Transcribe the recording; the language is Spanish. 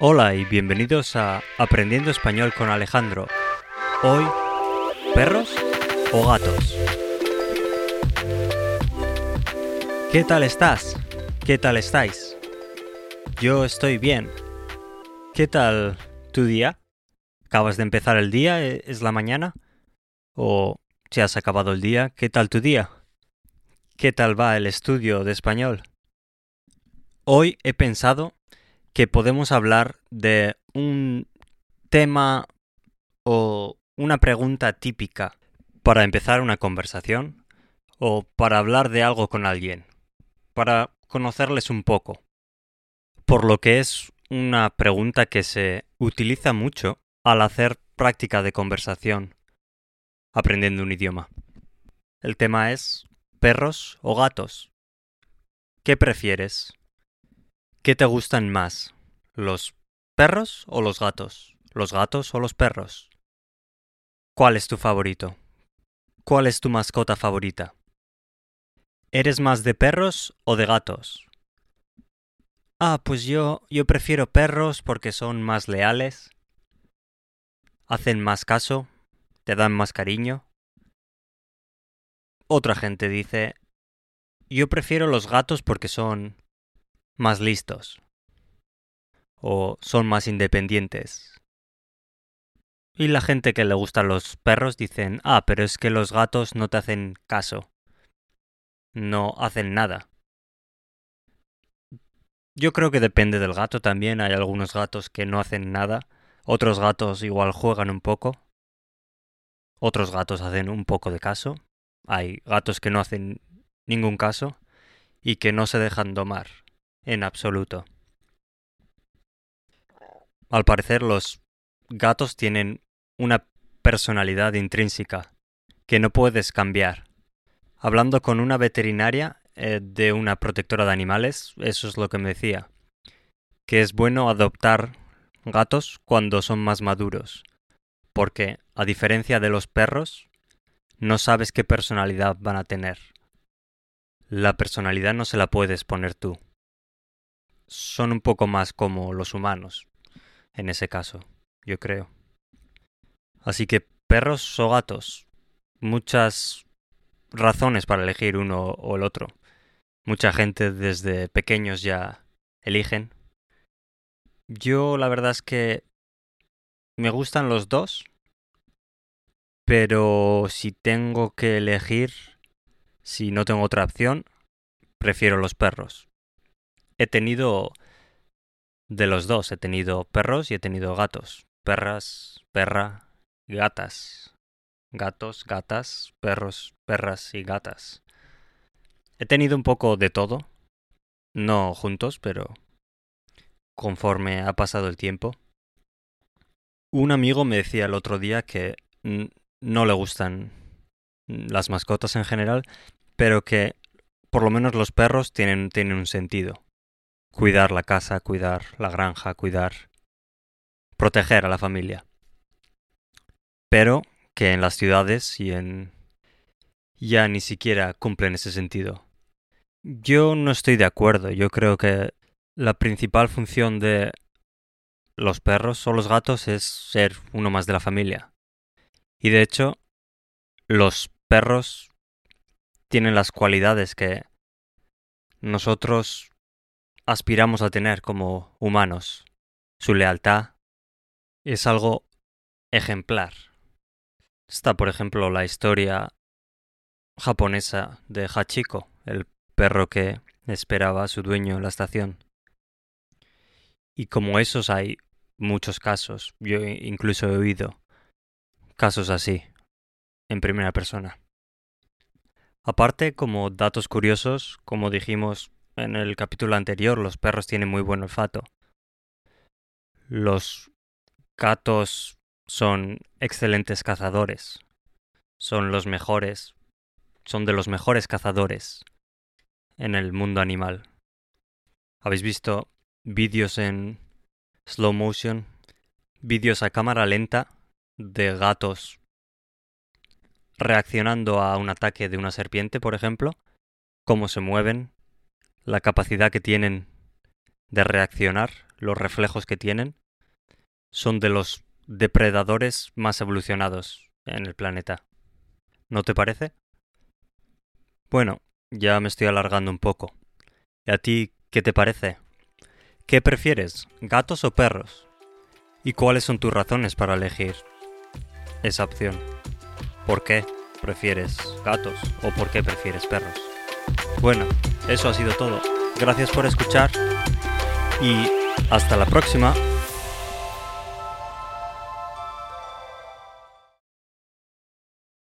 Hola y bienvenidos a Aprendiendo Español con Alejandro. Hoy, ¿perros o gatos? ¿Qué tal estás? ¿Qué tal estáis? Yo estoy bien. ¿Qué tal tu día? ¿Acabas de empezar el día? ¿E- ¿Es la mañana? ¿O si has acabado el día? ¿Qué tal tu día? ¿Qué tal va el estudio de español? Hoy he pensado que podemos hablar de un tema o una pregunta típica para empezar una conversación o para hablar de algo con alguien, para conocerles un poco. Por lo que es una pregunta que se utiliza mucho al hacer práctica de conversación aprendiendo un idioma. El tema es perros o gatos. ¿Qué prefieres? ¿Qué te gustan más? ¿Los perros o los gatos? ¿Los gatos o los perros? ¿Cuál es tu favorito? ¿Cuál es tu mascota favorita? ¿Eres más de perros o de gatos? Ah, pues yo yo prefiero perros porque son más leales, hacen más caso, te dan más cariño. Otra gente dice, yo prefiero los gatos porque son más listos. O son más independientes. Y la gente que le gustan los perros dicen, ah, pero es que los gatos no te hacen caso, no hacen nada. Yo creo que depende del gato también, hay algunos gatos que no hacen nada, otros gatos igual juegan un poco, otros gatos hacen un poco de caso, hay gatos que no hacen ningún caso y que no se dejan domar en absoluto. Al parecer los gatos tienen una personalidad intrínseca que no puedes cambiar. Hablando con una veterinaria eh, de una protectora de animales, eso es lo que me decía, que es bueno adoptar gatos cuando son más maduros, porque a diferencia de los perros, no sabes qué personalidad van a tener. La personalidad no se la puedes poner tú. Son un poco más como los humanos, en ese caso, yo creo. Así que perros o gatos, muchas razones para elegir uno o el otro. Mucha gente desde pequeños ya eligen. Yo la verdad es que me gustan los dos, pero si tengo que elegir, si no tengo otra opción, prefiero los perros. He tenido de los dos, he tenido perros y he tenido gatos. Perras, perra, gatas. Gatos, gatas, perros, perras y gatas. He tenido un poco de todo. No juntos, pero conforme ha pasado el tiempo. Un amigo me decía el otro día que no le gustan las mascotas en general, pero que por lo menos los perros tienen, tienen un sentido. Cuidar la casa, cuidar la granja, cuidar... proteger a la familia. Pero que en las ciudades y en... ya ni siquiera cumplen ese sentido. Yo no estoy de acuerdo. Yo creo que la principal función de los perros o los gatos es ser uno más de la familia. Y de hecho, los perros tienen las cualidades que nosotros aspiramos a tener como humanos. Su lealtad es algo ejemplar. Está, por ejemplo, la historia japonesa de Hachiko, el perro que esperaba a su dueño en la estación. Y como esos hay muchos casos. Yo incluso he oído casos así, en primera persona. Aparte, como datos curiosos, como dijimos en el capítulo anterior, los perros tienen muy buen olfato. Los gatos son excelentes cazadores. Son los mejores. Son de los mejores cazadores en el mundo animal. ¿Habéis visto vídeos en slow motion? Vídeos a cámara lenta de gatos reaccionando a un ataque de una serpiente, por ejemplo, cómo se mueven, la capacidad que tienen de reaccionar, los reflejos que tienen, son de los depredadores más evolucionados en el planeta. ¿No te parece? Bueno, ya me estoy alargando un poco. ¿Y a ti qué te parece? ¿Qué prefieres, gatos o perros? ¿Y cuáles son tus razones para elegir esa opción? ¿Por qué prefieres gatos o por qué prefieres perros? Bueno, eso ha sido todo. Gracias por escuchar y hasta la próxima.